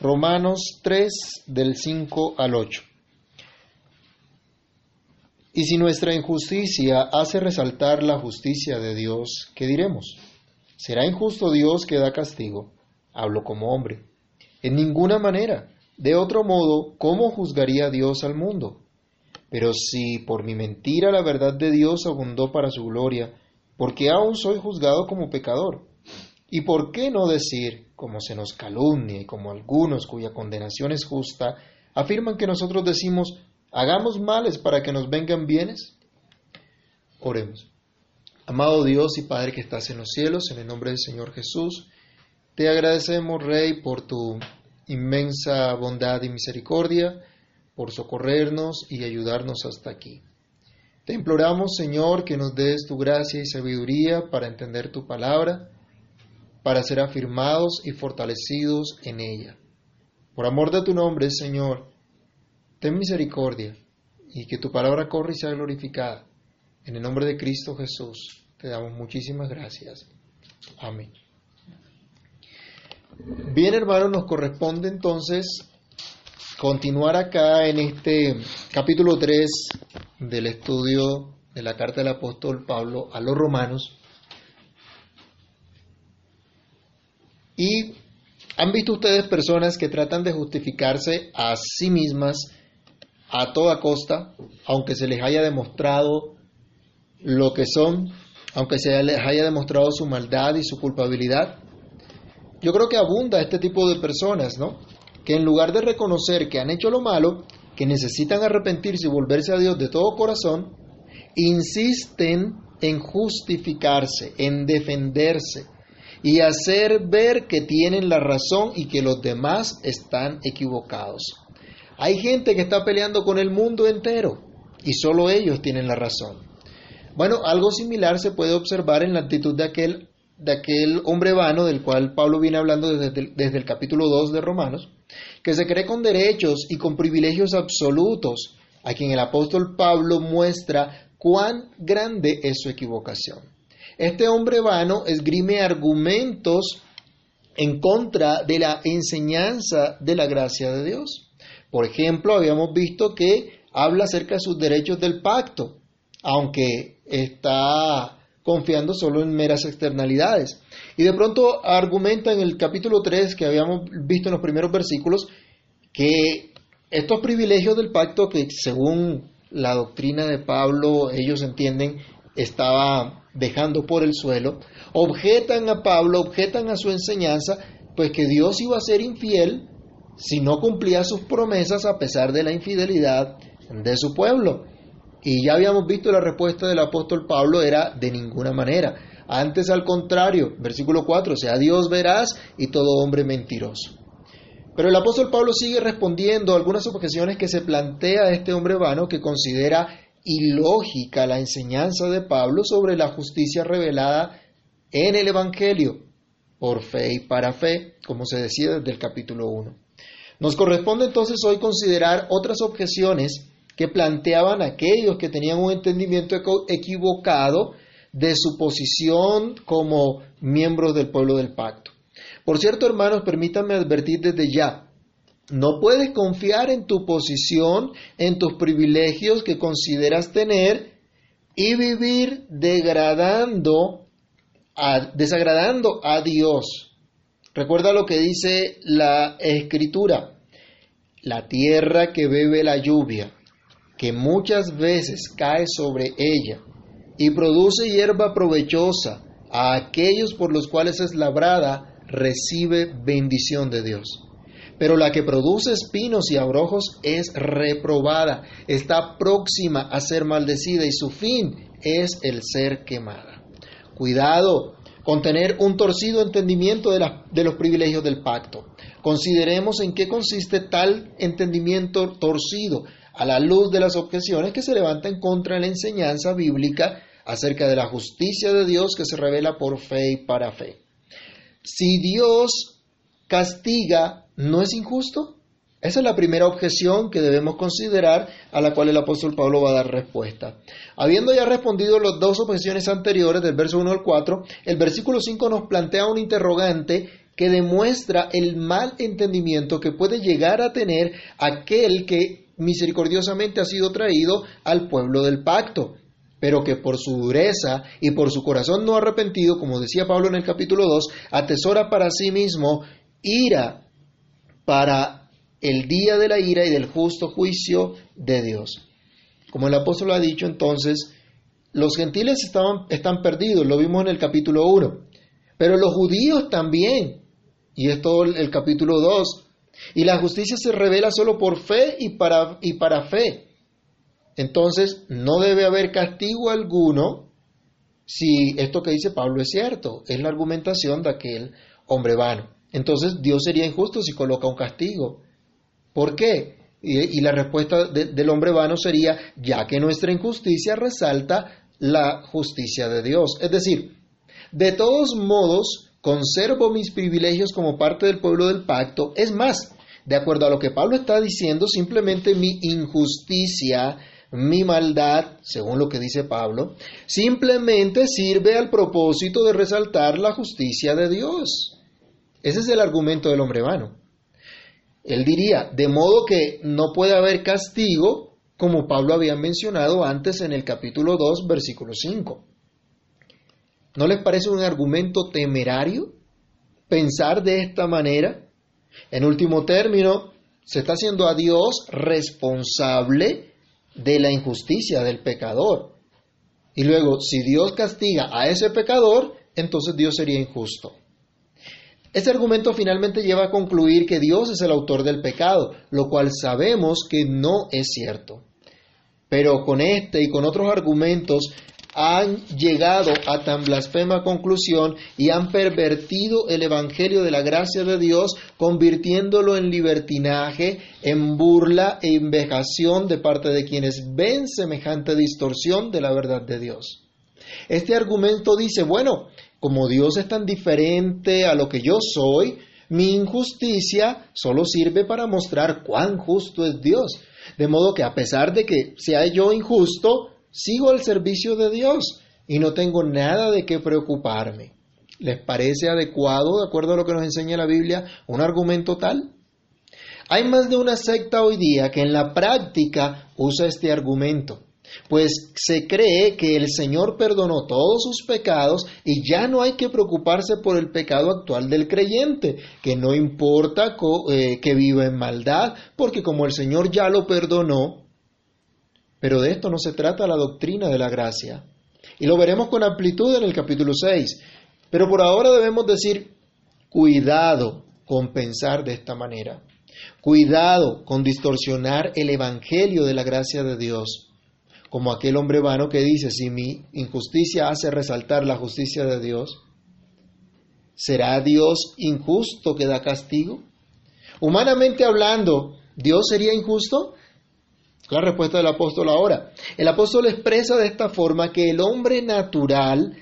Romanos 3 del 5 al 8. Y si nuestra injusticia hace resaltar la justicia de Dios, ¿qué diremos? ¿Será injusto Dios que da castigo? Hablo como hombre. En ninguna manera. De otro modo, ¿cómo juzgaría Dios al mundo? Pero si por mi mentira la verdad de Dios abundó para su gloria, ¿por qué aún soy juzgado como pecador? ¿Y por qué no decir, como se nos calumnia y como algunos cuya condenación es justa, afirman que nosotros decimos, hagamos males para que nos vengan bienes? Oremos. Amado Dios y Padre que estás en los cielos, en el nombre del Señor Jesús, te agradecemos, Rey, por tu inmensa bondad y misericordia, por socorrernos y ayudarnos hasta aquí. Te imploramos, Señor, que nos des tu gracia y sabiduría para entender tu palabra, para ser afirmados y fortalecidos en ella. Por amor de tu nombre, Señor, ten misericordia y que tu palabra corra y sea glorificada. En el nombre de Cristo Jesús, te damos muchísimas gracias. Amén. Bien, hermanos, nos corresponde entonces continuar acá en este capítulo 3 del estudio de la carta del apóstol Pablo a los romanos. Y han visto ustedes personas que tratan de justificarse a sí mismas a toda costa, aunque se les haya demostrado lo que son, aunque se les haya demostrado su maldad y su culpabilidad. Yo creo que abunda este tipo de personas, ¿no? Que en lugar de reconocer que han hecho lo malo, que necesitan arrepentirse y volverse a Dios de todo corazón, insisten en justificarse, en defenderse, y hacer ver que tienen la razón y que los demás están equivocados. Hay gente que está peleando con el mundo entero y solo ellos tienen la razón. Bueno, algo similar se puede observar en la actitud de aquel, de aquel hombre vano del cual Pablo viene hablando desde el, desde el capítulo 2 de Romanos, que se cree con derechos y con privilegios absolutos, a quien el apóstol Pablo muestra cuán grande es su equivocación. Este hombre vano esgrime argumentos en contra de la enseñanza de la gracia de Dios. Por ejemplo, habíamos visto que habla acerca de sus derechos del pacto, aunque está confiando solo en meras externalidades. Y de pronto argumenta en el capítulo 3 que habíamos visto en los primeros versículos que estos privilegios del pacto que según la doctrina de Pablo ellos entienden estaba dejando por el suelo, objetan a Pablo, objetan a su enseñanza, pues que Dios iba a ser infiel si no cumplía sus promesas a pesar de la infidelidad de su pueblo. Y ya habíamos visto la respuesta del apóstol Pablo era de ninguna manera. Antes al contrario, versículo 4, sea Dios verás y todo hombre mentiroso. Pero el apóstol Pablo sigue respondiendo a algunas objeciones que se plantea este hombre vano que considera ilógica la enseñanza de Pablo sobre la justicia revelada en el Evangelio, por fe y para fe, como se decía desde el capítulo 1. Nos corresponde entonces hoy considerar otras objeciones que planteaban aquellos que tenían un entendimiento equivocado de su posición como miembros del pueblo del pacto. Por cierto, hermanos, permítanme advertir desde ya, no puedes confiar en tu posición, en tus privilegios que consideras tener y vivir degradando, desagradando a Dios. Recuerda lo que dice la escritura. La tierra que bebe la lluvia, que muchas veces cae sobre ella y produce hierba provechosa a aquellos por los cuales es labrada, recibe bendición de Dios pero la que produce espinos y abrojos es reprobada, está próxima a ser maldecida y su fin es el ser quemada. Cuidado con tener un torcido entendimiento de, los privilegios del pacto. Consideremos en qué consiste tal entendimiento torcido a la luz de las objeciones que se levantan contra la enseñanza bíblica acerca de la justicia de Dios que se revela por fe y para fe. Si Dios castiga ¿no es injusto? Esa es la primera objeción que debemos considerar a la cual el apóstol Pablo va a dar respuesta. Habiendo ya respondido las dos objeciones anteriores del verso 1 al 4, el versículo 5 nos plantea un interrogante que demuestra el mal entendimiento que puede llegar a tener aquel que misericordiosamente ha sido traído al pueblo del pacto, pero que por su dureza y por su corazón no arrepentido, como decía Pablo en el capítulo 2, atesora para sí mismo ira para el día de la ira y del justo juicio de Dios. Como el apóstol ha dicho entonces, los gentiles están perdidos, lo vimos en el capítulo 1, pero los judíos también, y es todo el capítulo 2, y la justicia se revela solo por fe y para, y para fe. Entonces, no debe haber castigo alguno si esto que dice Pablo es cierto, es la argumentación de aquel hombre vano. Entonces, Dios sería injusto si coloca un castigo. ¿Por qué? Y, la respuesta del hombre vano sería, ya que nuestra injusticia resalta la justicia de Dios. Es decir, de todos modos, conservo mis privilegios como parte del pueblo del pacto. Es más, de acuerdo a lo que Pablo está diciendo, simplemente mi injusticia, mi maldad, según lo que dice Pablo, simplemente sirve al propósito de resaltar la justicia de Dios. Ese es el argumento del hombre vano. Él diría, de modo que no puede haber castigo, como Pablo había mencionado antes en el capítulo 2, versículo 5. ¿No les parece un argumento temerario pensar de esta manera? En último término, se está haciendo a Dios responsable de la injusticia del pecador. Y luego, si Dios castiga a ese pecador, entonces Dios sería injusto. Este argumento finalmente lleva a concluir que Dios es el autor del pecado, lo cual sabemos que no es cierto. Pero con este y con otros argumentos han llegado a tan blasfema conclusión y han pervertido el Evangelio de la gracia de Dios, convirtiéndolo en libertinaje, en burla e invejación de parte de quienes ven semejante distorsión de la verdad de Dios. Este argumento dice, bueno, como Dios es tan diferente a lo que yo soy, mi injusticia solo sirve para mostrar cuán justo es Dios. De modo que a pesar de que sea yo injusto, sigo al servicio de Dios y no tengo nada de qué preocuparme. ¿Les parece adecuado, de acuerdo a lo que nos enseña la Biblia, un argumento tal? Hay más de una secta hoy día que en la práctica usa este argumento pues se cree que el Señor perdonó todos sus pecados y ya no hay que preocuparse por el pecado actual del creyente, que no importa eh, que viva en maldad, porque como el Señor ya lo perdonó, pero de esto no se trata la doctrina de la gracia. Y lo veremos con amplitud en el capítulo 6. Pero por ahora debemos decir, cuidado con pensar de esta manera. Cuidado con distorsionar el Evangelio de la gracia de Dios como aquel hombre vano que dice, si mi injusticia hace resaltar la justicia de Dios, ¿será Dios injusto que da castigo? Humanamente hablando, ¿Dios sería injusto? La respuesta del apóstol ahora. El apóstol expresa de esta forma que el hombre natural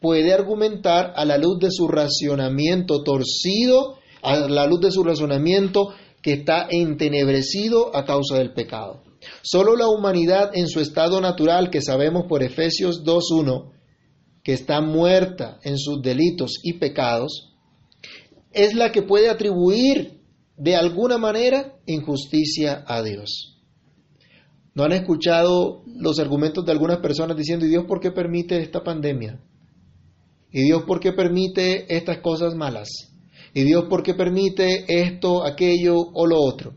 puede argumentar a la luz de su racionamiento torcido, a la luz de su razonamiento que está entenebrecido a causa del pecado. Solo la humanidad en su estado natural, que sabemos por Efesios 2.1, que está muerta en sus delitos y pecados, es la que puede atribuir de alguna manera injusticia a Dios. ¿No han escuchado los argumentos de algunas personas diciendo, ¿y Dios por qué permite esta pandemia? ¿Y Dios por qué permite estas cosas malas? ¿Y Dios por qué permite esto, aquello o lo otro?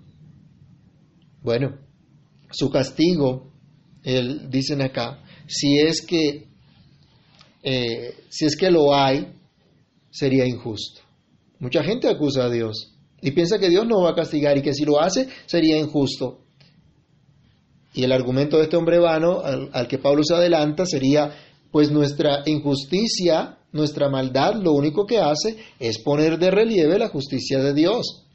Bueno, su castigo, dicen acá, si es que eh, si es que lo hay, sería injusto. Mucha gente acusa a Dios y piensa que Dios no va a castigar y que si lo hace sería injusto. Y el argumento de este hombre vano al, al que Pablo se adelanta sería, pues nuestra injusticia, nuestra maldad, lo único que hace es poner de relieve la justicia de Dios.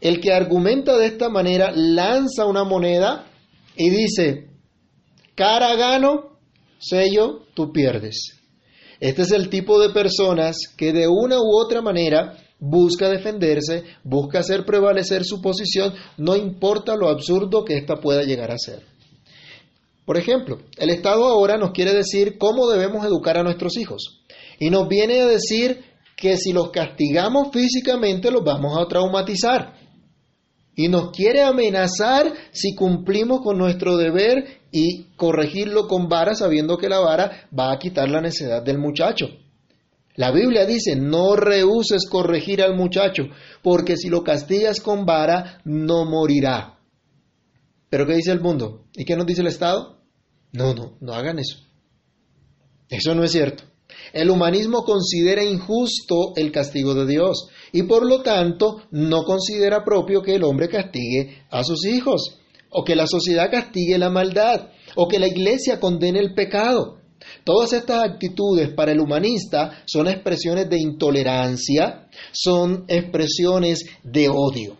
El que argumenta de esta manera lanza una moneda y dice, cara gano, sello, tú pierdes. Este es el tipo de personas que de una u otra manera busca defenderse, busca hacer prevalecer su posición, no importa lo absurdo que ésta pueda llegar a ser. Por ejemplo, el Estado ahora nos quiere decir cómo debemos educar a nuestros hijos y nos viene a decir que si los castigamos físicamente los vamos a traumatizar. Y nos quiere amenazar si cumplimos con nuestro deber y corregirlo con vara sabiendo que la vara va a quitar la necedad del muchacho. La Biblia dice, no rehuses corregir al muchacho, porque si lo castigas con vara, no morirá. Pero ¿qué dice el mundo? ¿Y qué nos dice el Estado? No, no, no hagan eso. Eso no es cierto. El humanismo considera injusto el castigo de Dios y por lo tanto no considera propio que el hombre castigue a sus hijos o que la sociedad castigue la maldad o que la iglesia condene el pecado. Todas estas actitudes para el humanista son expresiones de intolerancia, son expresiones de odio.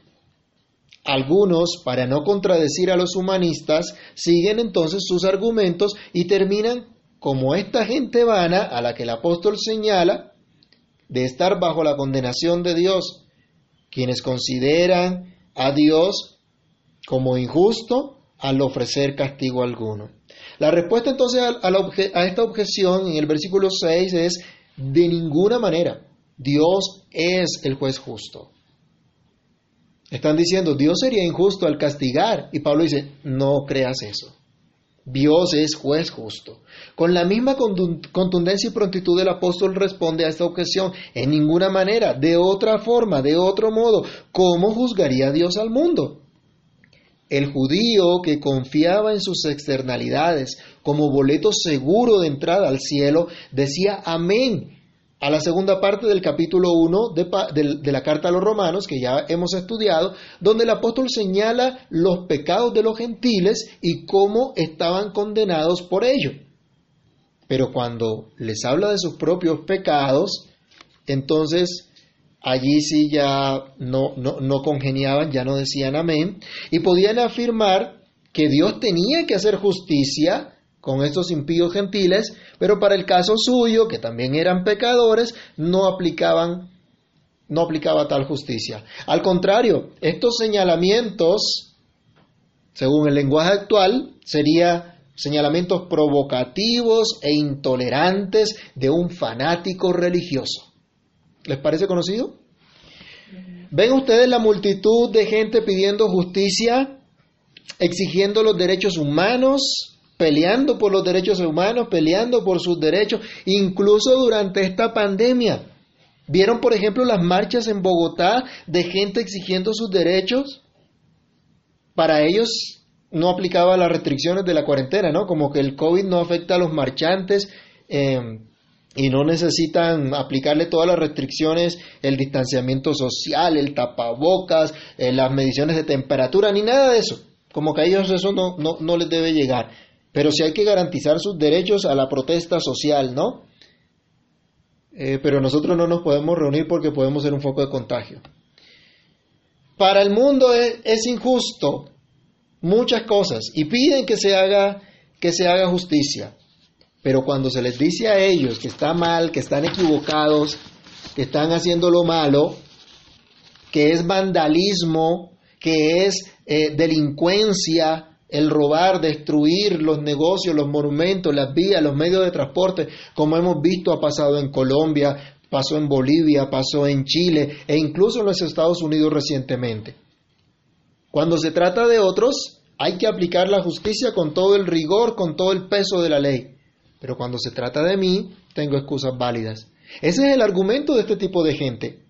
Algunos, para no contradecir a los humanistas, siguen entonces sus argumentos y terminan como esta gente vana a la que el apóstol señala de estar bajo la condenación de Dios, quienes consideran a Dios como injusto al ofrecer castigo alguno. La respuesta entonces a, esta objeción en el versículo 6 es de ninguna manera. Dios es el juez justo. Están diciendo, Dios sería injusto al castigar. Y Pablo dice, no creas eso. Dios es juez justo. Con la misma contundencia y prontitud el apóstol responde a esta objeción, en ninguna manera, de otra forma, de otro modo, ¿cómo juzgaría Dios al mundo? El judío que confiaba en sus externalidades como boleto seguro de entrada al cielo decía amén a la segunda parte del capítulo 1 de, la carta a los romanos, que ya hemos estudiado, donde el apóstol señala los pecados de los gentiles y cómo estaban condenados por ello. Pero cuando les habla de sus propios pecados, entonces allí sí ya no, no, no congeniaban, ya no decían amén, y podían afirmar que Dios tenía que hacer justicia con estos impíos gentiles, pero para el caso suyo, que también eran pecadores, no aplicaban no aplicaba tal justicia. Al contrario, estos señalamientos, según el lenguaje actual, serían señalamientos provocativos e intolerantes de un fanático religioso. ¿Les parece conocido? ¿Ven ustedes la multitud de gente pidiendo justicia, exigiendo los derechos humanos, peleando por los derechos humanos, peleando por sus derechos, incluso durante esta pandemia. ¿Vieron, por ejemplo, las marchas en Bogotá de gente exigiendo sus derechos? Para ellos no aplicaba las restricciones de la cuarentena, ¿no? Como que el COVID no afecta a los marchantes em, y no necesitan aplicarle todas las restricciones, el distanciamiento social, el tapabocas, eh, las mediciones de temperatura, ni nada de eso. Como que a ellos eso no, no, no les debe llegar. Pero sí hay que garantizar sus derechos a la protesta social, ¿no? Eh, pero nosotros no nos podemos reunir porque podemos ser un foco de contagio. Para el mundo es, injusto muchas cosas y piden que se haga que se haga justicia. Pero cuando se les dice a ellos que está mal, que están equivocados, que están haciendo lo malo, que es vandalismo, que es eh, delincuencia, el robar, destruir los negocios, los monumentos, las vías, los medios de transporte, como hemos visto ha pasado en Colombia, pasó en Bolivia, pasó en Chile e incluso en los Estados Unidos recientemente. Cuando se trata de otros, hay que aplicar la justicia con todo el rigor, con todo el peso de la ley. Pero cuando se trata de mí, tengo excusas válidas. Ese es el argumento de este tipo de gente.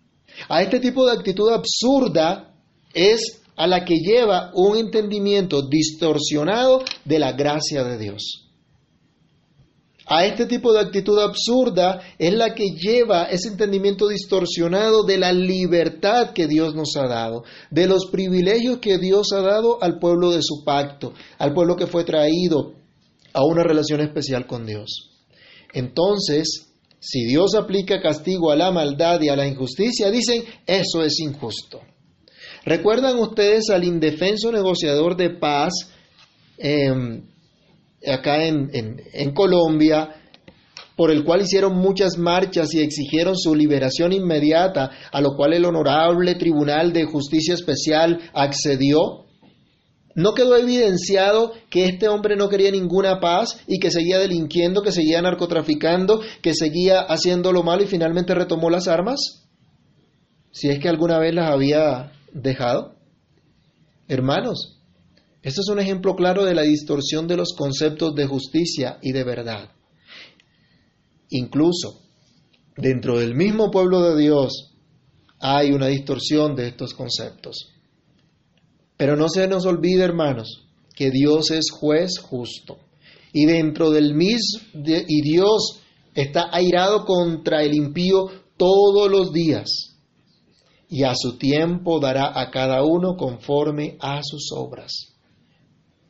A este tipo de actitud absurda es a la que lleva un entendimiento distorsionado de la gracia de Dios. A este tipo de actitud absurda es la que lleva ese entendimiento distorsionado de la libertad que Dios nos ha dado, de los privilegios que Dios ha dado al pueblo de su pacto, al pueblo que fue traído a una relación especial con Dios. Entonces, si Dios aplica castigo a la maldad y a la injusticia, dicen, eso es injusto. ¿Recuerdan ustedes al indefenso negociador de paz em, acá en, en Colombia, por el cual hicieron muchas marchas y exigieron su liberación inmediata, a lo cual el honorable Tribunal de Justicia Especial accedió? ¿No quedó evidenciado que este hombre no quería ninguna paz y que seguía delinquiendo, que seguía narcotraficando, que seguía haciendo lo malo y finalmente retomó las armas? Si es que alguna vez las había dejado. Hermanos, esto es un ejemplo claro de la distorsión de los conceptos de justicia y de verdad. Incluso dentro del mismo pueblo de Dios hay una distorsión de estos conceptos. Pero no se nos olvide, hermanos, que Dios es juez justo. Y dentro del mismo, y Dios está airado contra el impío todos los días. Y a su tiempo dará a cada uno conforme a sus obras.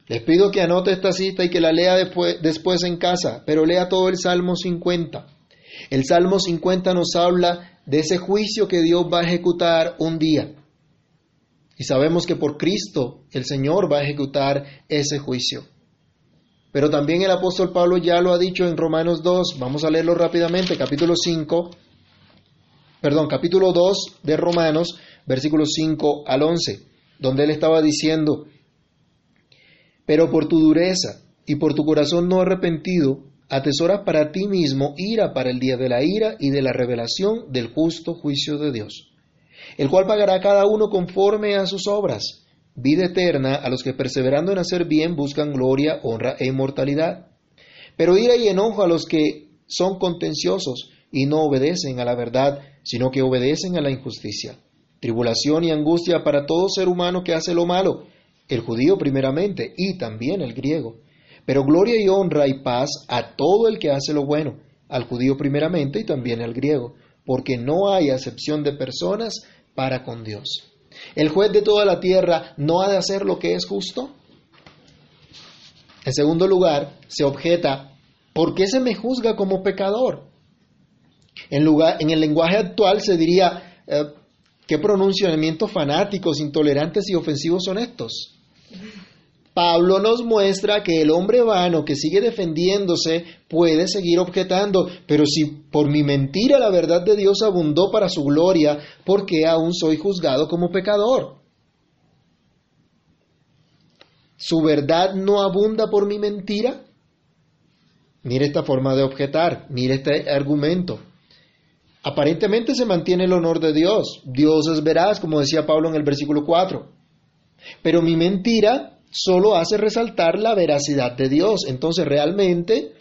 Les pido que anote esta cita y que la lea después, en casa, pero lea todo el Salmo 50. El Salmo 50 nos habla de ese juicio que Dios va a ejecutar un día. Y sabemos que por Cristo el Señor va a ejecutar ese juicio. Pero también el apóstol Pablo ya lo ha dicho en Romanos 2, vamos a leerlo rápidamente, capítulo 5, perdón, capítulo 2 de Romanos, versículos 5 al 11, donde él estaba diciendo, pero por tu dureza y por tu corazón no arrepentido, atesoras para ti mismo ira para el día de la ira y de la revelación del justo juicio de Dios el cual pagará a cada uno conforme a sus obras, vida eterna a los que perseverando en hacer bien buscan gloria, honra e inmortalidad. Pero ira y enojo a los que son contenciosos y no obedecen a la verdad, sino que obedecen a la injusticia. Tribulación y angustia para todo ser humano que hace lo malo, el judío primeramente y también el griego. Pero gloria y honra y paz a todo el que hace lo bueno, al judío primeramente y también al griego, porque no hay acepción de personas para con Dios. ¿El juez de toda la tierra no ha de hacer lo que es justo? En segundo lugar, se objeta, ¿por qué se me juzga como pecador? En, lugar, en el lenguaje actual se diría, eh, ¿qué pronunciamientos fanáticos, intolerantes y ofensivos son estos? Pablo nos muestra que el hombre vano que sigue defendiéndose puede seguir objetando, pero si por mi mentira la verdad de Dios abundó para su gloria, ¿por qué aún soy juzgado como pecador? ¿Su verdad no abunda por mi mentira? Mire esta forma de objetar, mire este argumento. Aparentemente se mantiene el honor de Dios. Dios es veraz, como decía Pablo en el versículo 4. Pero mi mentira solo hace resaltar la veracidad de Dios. Entonces realmente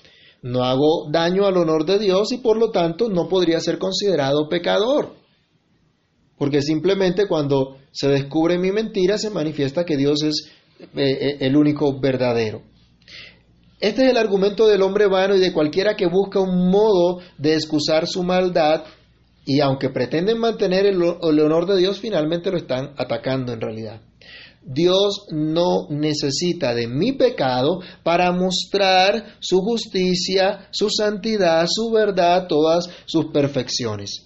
no hago daño al honor de Dios y por lo tanto no podría ser considerado pecador. Porque simplemente cuando se descubre mi mentira se manifiesta que Dios es eh, eh, el único verdadero. Este es el argumento del hombre vano y de cualquiera que busca un modo de excusar su maldad y aunque pretenden mantener el, honor de Dios, finalmente lo están atacando en realidad. Dios no necesita de mi pecado para mostrar su justicia, su santidad, su verdad, todas sus perfecciones.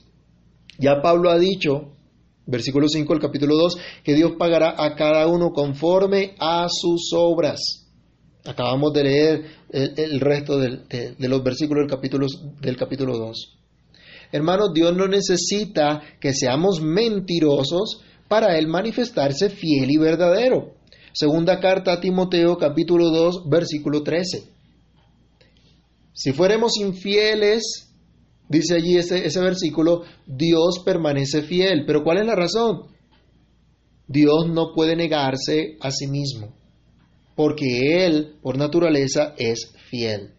Ya Pablo ha dicho, versículo 5 del capítulo 2, que Dios pagará a cada uno conforme a sus obras. Acabamos de leer el, resto de, los versículos del capítulo, del capítulo 2. Hermanos, Dios no necesita que seamos mentirosos para él manifestarse fiel y verdadero. Segunda carta a Timoteo capítulo 2 versículo 13. Si fuéramos infieles, dice allí ese, ese versículo, Dios permanece fiel. Pero ¿cuál es la razón? Dios no puede negarse a sí mismo, porque Él, por naturaleza, es fiel.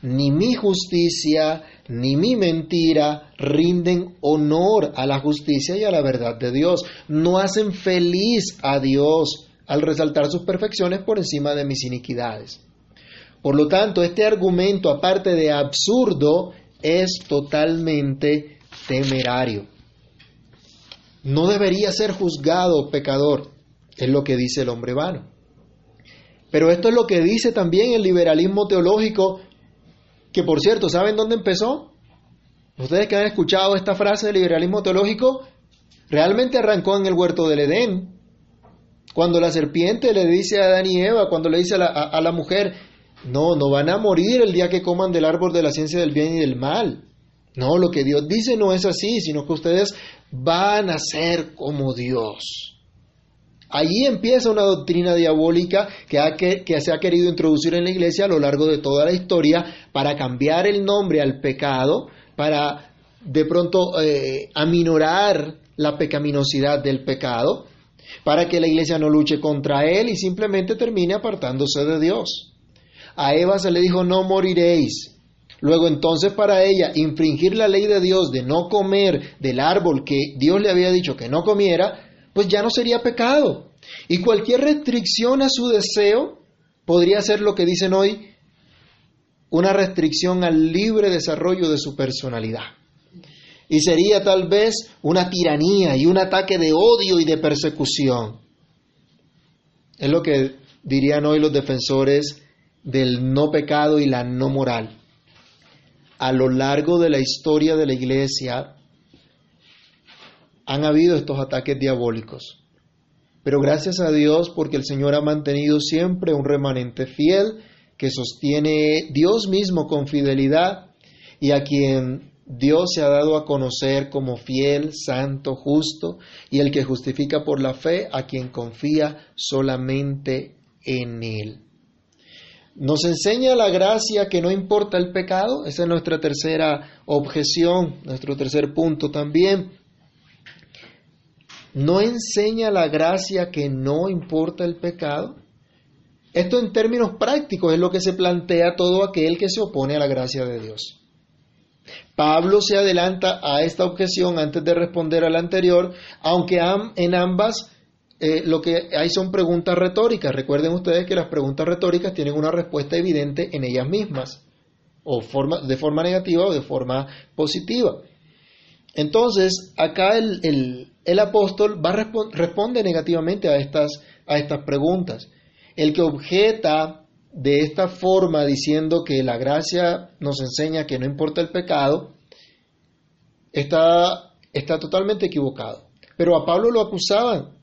Ni mi justicia, ni mi mentira rinden honor a la justicia y a la verdad de Dios. No hacen feliz a Dios al resaltar sus perfecciones por encima de mis iniquidades. Por lo tanto, este argumento, aparte de absurdo, es totalmente temerario. No debería ser juzgado pecador, es lo que dice el hombre vano. Pero esto es lo que dice también el liberalismo teológico que por cierto, ¿saben dónde empezó? Ustedes que han escuchado esta frase del liberalismo teológico, realmente arrancó en el huerto del Edén. Cuando la serpiente le dice a Adán y Eva, cuando le dice a la, a la mujer, no, no van a morir el día que coman del árbol de la ciencia del bien y del mal. No, lo que Dios dice no es así, sino que ustedes van a ser como Dios. Allí empieza una doctrina diabólica que, se ha querido introducir en la iglesia a lo largo de toda la historia para cambiar el nombre al pecado, para de pronto eh, aminorar la pecaminosidad del pecado, para que la iglesia no luche contra él y simplemente termine apartándose de Dios. A Eva se le dijo, no moriréis. Luego entonces para ella infringir la ley de Dios de no comer del árbol que Dios le había dicho que no comiera, pues ya no sería pecado. Y cualquier restricción a su deseo podría ser lo que dicen hoy, una restricción al libre desarrollo de su personalidad. Y sería tal vez una tiranía y un ataque de odio y de persecución. Es lo que dirían hoy los defensores del no pecado y la no moral. A lo largo de la historia de la iglesia, han habido estos ataques diabólicos. Pero gracias a Dios porque el Señor ha mantenido siempre un remanente fiel que sostiene Dios mismo con fidelidad y a quien Dios se ha dado a conocer como fiel, santo, justo y el que justifica por la fe a quien confía solamente en Él. Nos enseña la gracia que no importa el pecado, esa es nuestra tercera objeción, nuestro tercer punto también no enseña la gracia que no importa el pecado? Esto en términos prácticos es lo que se plantea todo aquel que se opone a la gracia de Dios. Pablo se adelanta a esta objeción antes de responder a la anterior, aunque en ambas eh, lo que hay son preguntas retóricas. Recuerden ustedes que las preguntas retóricas tienen una respuesta evidente en ellas mismas, o de forma negativa o de forma positiva. Entonces, acá el apóstol va responde negativamente a estas, preguntas. El que objeta de esta forma diciendo que la gracia nos enseña que no importa el pecado, está, está totalmente equivocado. Pero a Pablo lo acusaban.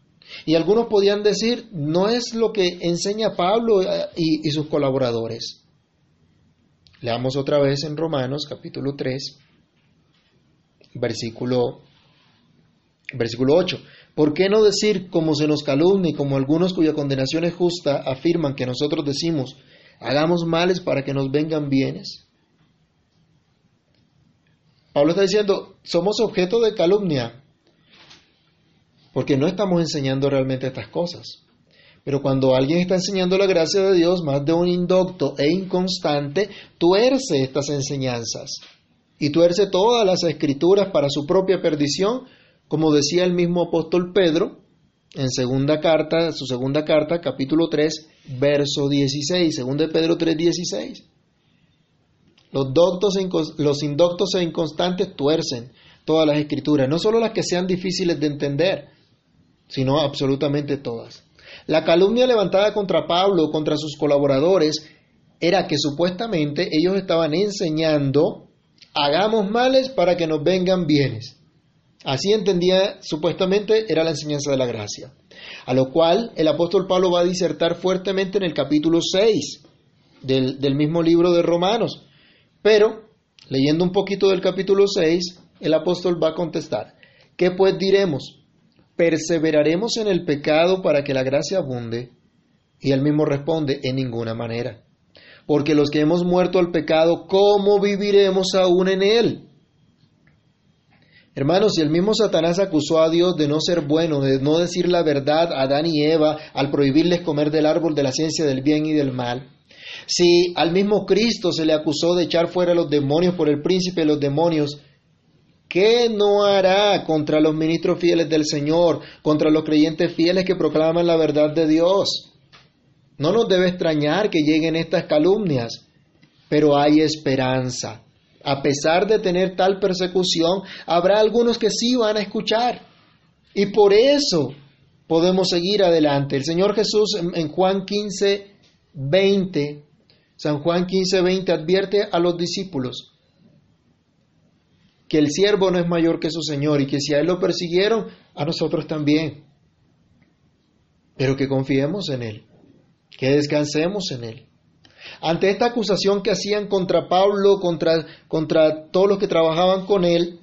Y algunos podían decir, no es lo que enseña Pablo eh, y, y sus colaboradores. Leamos otra vez en Romanos capítulo 3, versículo Versículo 8. ¿Por qué no decir, como se nos calumnia y como algunos cuya condenación es justa afirman que nosotros decimos, hagamos males para que nos vengan bienes? Pablo está diciendo, somos objeto de calumnia, porque no estamos enseñando realmente estas cosas. Pero cuando alguien está enseñando la gracia de Dios, más de un indocto e inconstante, tuerce estas enseñanzas y tuerce todas las escrituras para su propia perdición, como decía el mismo apóstol Pedro en segunda carta, su segunda carta, capítulo 3, verso 16, segunda de Pedro 3, 16. Los, doctos e los indoctos e inconstantes tuercen todas las escrituras, no solo las que sean difíciles de entender, sino absolutamente todas. La calumnia levantada contra Pablo, contra sus colaboradores, era que supuestamente ellos estaban enseñando, hagamos males para que nos vengan bienes. Así entendía supuestamente era la enseñanza de la gracia. A lo cual el apóstol Pablo va a disertar fuertemente en el capítulo 6 del, del mismo libro de Romanos. Pero, leyendo un poquito del capítulo 6, el apóstol va a contestar, ¿qué pues diremos? ¿Perseveraremos en el pecado para que la gracia abunde? Y él mismo responde, en ninguna manera. Porque los que hemos muerto al pecado, ¿cómo viviremos aún en él? Hermanos, si el mismo Satanás acusó a Dios de no ser bueno, de no decir la verdad a Adán y Eva al prohibirles comer del árbol de la ciencia del bien y del mal, si al mismo Cristo se le acusó de echar fuera a los demonios por el príncipe de los demonios, ¿qué no hará contra los ministros fieles del Señor, contra los creyentes fieles que proclaman la verdad de Dios? No nos debe extrañar que lleguen estas calumnias, pero hay esperanza a pesar de tener tal persecución, habrá algunos que sí van a escuchar. Y por eso podemos seguir adelante. El Señor Jesús en Juan 15, 20, San Juan 15, 20 advierte a los discípulos que el siervo no es mayor que su Señor y que si a Él lo persiguieron, a nosotros también. Pero que confiemos en Él, que descansemos en Él. Ante esta acusación que hacían contra Pablo, contra, contra todos los que trabajaban con él,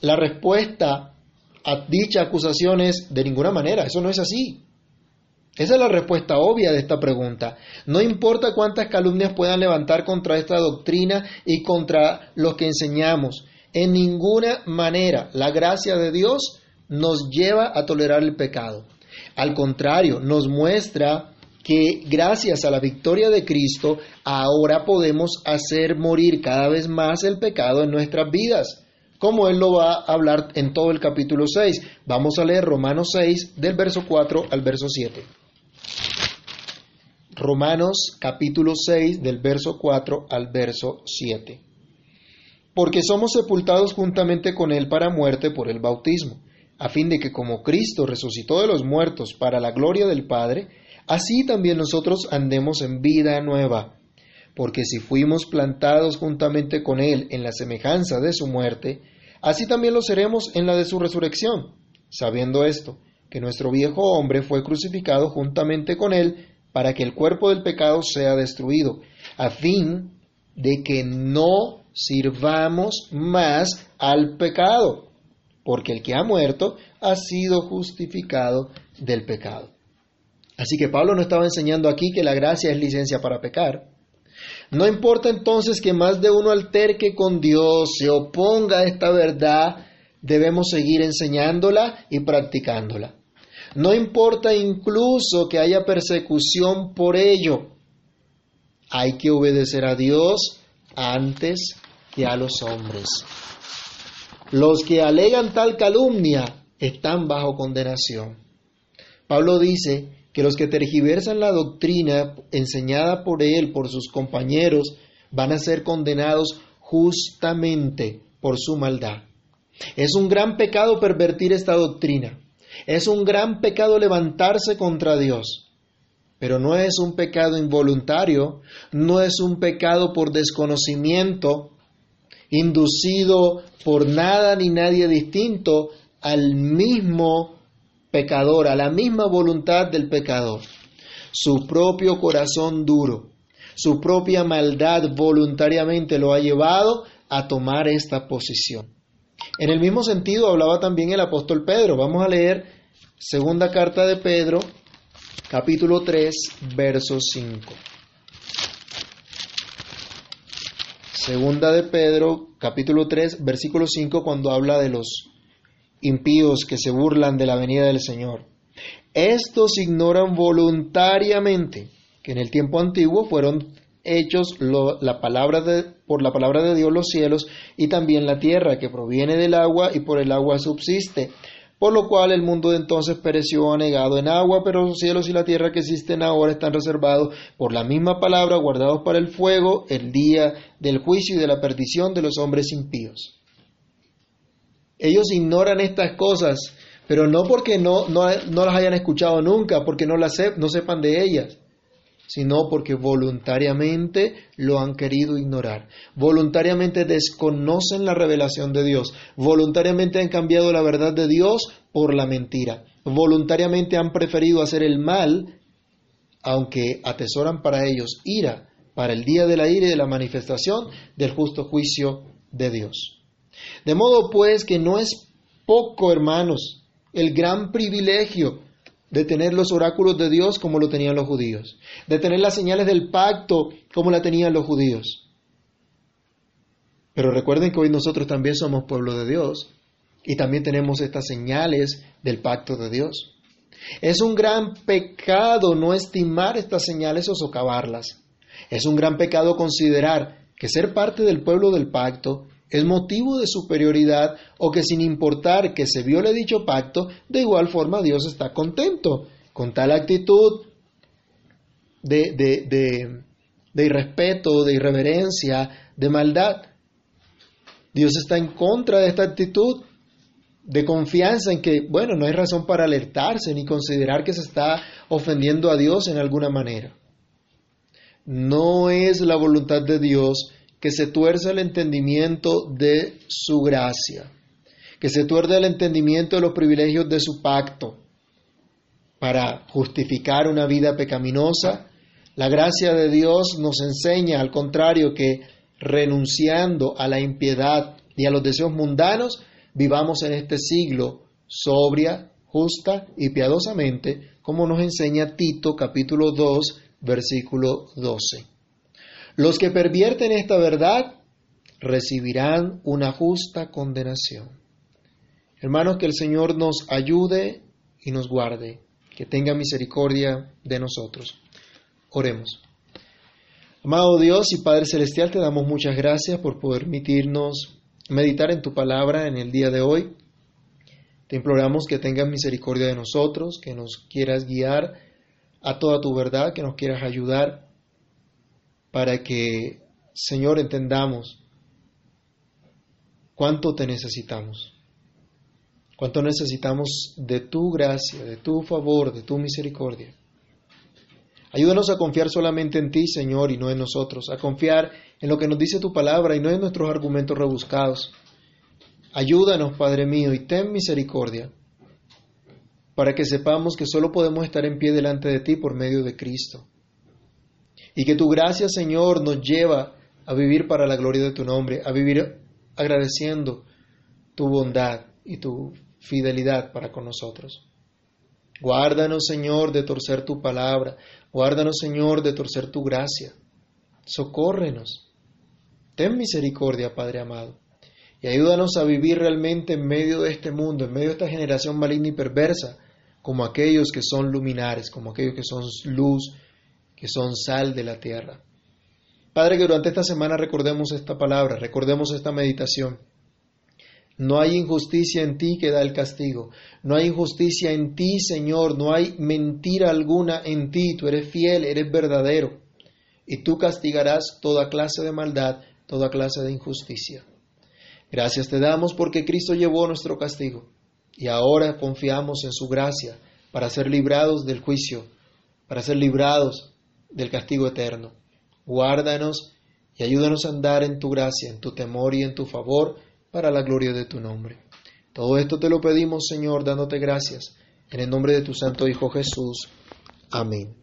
la respuesta a dicha acusación es de ninguna manera, eso no es así. Esa es la respuesta obvia de esta pregunta. No importa cuántas calumnias puedan levantar contra esta doctrina y contra los que enseñamos, en ninguna manera la gracia de Dios nos lleva a tolerar el pecado. Al contrario, nos muestra que gracias a la victoria de Cristo ahora podemos hacer morir cada vez más el pecado en nuestras vidas, como Él lo va a hablar en todo el capítulo 6. Vamos a leer Romanos 6 del verso 4 al verso 7. Romanos capítulo 6 del verso 4 al verso 7. Porque somos sepultados juntamente con Él para muerte por el bautismo, a fin de que como Cristo resucitó de los muertos para la gloria del Padre, así también nosotros andemos en vida nueva. Porque si fuimos plantados juntamente con Él en la semejanza de su muerte, así también lo seremos en la de su resurrección, sabiendo esto, que nuestro viejo hombre fue crucificado juntamente con Él para que el cuerpo del pecado sea destruido, a fin de que no sirvamos más al pecado, porque el que ha muerto ha sido justificado del pecado. Así que Pablo no estaba enseñando aquí que la gracia es licencia para pecar. No importa entonces que más de uno alterque con Dios, se oponga a esta verdad, debemos seguir enseñándola y practicándola. No importa incluso que haya persecución por ello. Hay que obedecer a Dios antes que a los hombres. Los que alegan tal calumnia están bajo condenación. Pablo dice que los que tergiversan la doctrina enseñada por él, por sus compañeros, van a ser condenados justamente por su maldad. Es un gran pecado pervertir esta doctrina. Es un gran pecado levantarse contra Dios, pero no es un pecado involuntario, no es un pecado por desconocimiento, inducido por nada ni nadie distinto al mismo pecador, a la misma voluntad del pecador. Su propio corazón duro, su propia maldad voluntariamente lo ha llevado a tomar esta posición. En el mismo sentido hablaba también el apóstol Pedro. Vamos a leer segunda carta de Pedro, capítulo 3, verso 5. Segunda de Pedro, capítulo 3, versículo 5, cuando habla de los impíos que se burlan de la venida del Señor. Estos ignoran voluntariamente que en el tiempo antiguo fueron hechos por la palabra de Dios los cielos y también la tierra que proviene del agua y por el agua subsiste. Por lo cual el mundo de entonces pereció anegado en agua, pero los cielos y la tierra que existen ahora están reservados por la misma palabra, guardados para el fuego, el día del juicio y de la perdición de los hombres impíos. Ellos ignoran estas cosas, pero no porque no, no, no las hayan escuchado nunca, porque no, las no sepan de ellas, sino porque voluntariamente lo han querido ignorar. Voluntariamente desconocen la revelación de Dios. Voluntariamente han cambiado la verdad de Dios por la mentira. Voluntariamente han preferido hacer el mal, aunque atesoran para ellos ira, para el día de la ira y de la manifestación del justo juicio de Dios. De modo pues que no es poco, hermanos, el gran privilegio de tener los oráculos de Dios como lo tenían los judíos, de tener las señales del pacto como la tenían los judíos. Pero recuerden que hoy nosotros también somos pueblo de Dios y también tenemos estas señales del pacto de Dios. Es un gran pecado no estimar estas señales o socavarlas. Es un gran pecado considerar que ser parte del pueblo del pacto es motivo de superioridad o que sin importar que se viole dicho pacto, de igual forma Dios está contento con tal actitud de, de, de, de irrespeto, de irreverencia, de maldad. Dios está en contra de esta actitud de confianza en que, bueno, no hay razón para alertarse ni considerar que se está ofendiendo a Dios en alguna manera. No es la voluntad de Dios que se tuerza el entendimiento de su gracia, que se tuerce el entendimiento de los privilegios de su pacto para justificar una vida pecaminosa. La gracia de Dios nos enseña, al contrario, que renunciando a la impiedad y a los deseos mundanos, vivamos en este siglo sobria, justa y piadosamente, como nos enseña Tito capítulo 2, versículo 12. Los que pervierten esta verdad recibirán una justa condenación. Hermanos, que el Señor nos ayude y nos guarde, que tenga misericordia de nosotros. Oremos. Amado Dios y Padre Celestial, te damos muchas gracias por permitirnos meditar en tu palabra en el día de hoy. Te imploramos que tengas misericordia de nosotros, que nos quieras guiar a toda tu verdad, que nos quieras ayudar para que, Señor, entendamos cuánto te necesitamos, cuánto necesitamos de tu gracia, de tu favor, de tu misericordia. Ayúdanos a confiar solamente en ti, Señor, y no en nosotros, a confiar en lo que nos dice tu palabra y no en nuestros argumentos rebuscados. Ayúdanos, Padre mío, y ten misericordia, para que sepamos que solo podemos estar en pie delante de ti por medio de Cristo. Y que tu gracia, Señor, nos lleva a vivir para la gloria de tu nombre, a vivir agradeciendo tu bondad y tu fidelidad para con nosotros. Guárdanos, Señor, de torcer tu palabra. Guárdanos, Señor, de torcer tu gracia. Socórrenos. Ten misericordia, Padre amado. Y ayúdanos a vivir realmente en medio de este mundo, en medio de esta generación maligna y perversa, como aquellos que son luminares, como aquellos que son luz, que son sal de la tierra. Padre, que durante esta semana recordemos esta palabra, recordemos esta meditación no hay injusticia en ti que da el castigo. No hay injusticia en ti, Señor. No hay mentira alguna en ti. Tú eres fiel, eres verdadero. Y tú castigarás toda clase de maldad, toda clase de injusticia. Gracias te damos porque Cristo llevó nuestro castigo. Y ahora confiamos en su gracia para ser librados del juicio, para ser librados del castigo eterno. Guárdanos y ayúdanos a andar en tu gracia, en tu temor y en tu favor para la gloria de tu nombre. Todo esto te lo pedimos, Señor, dándote gracias, en el nombre de tu Santo Hijo Jesús. Amén.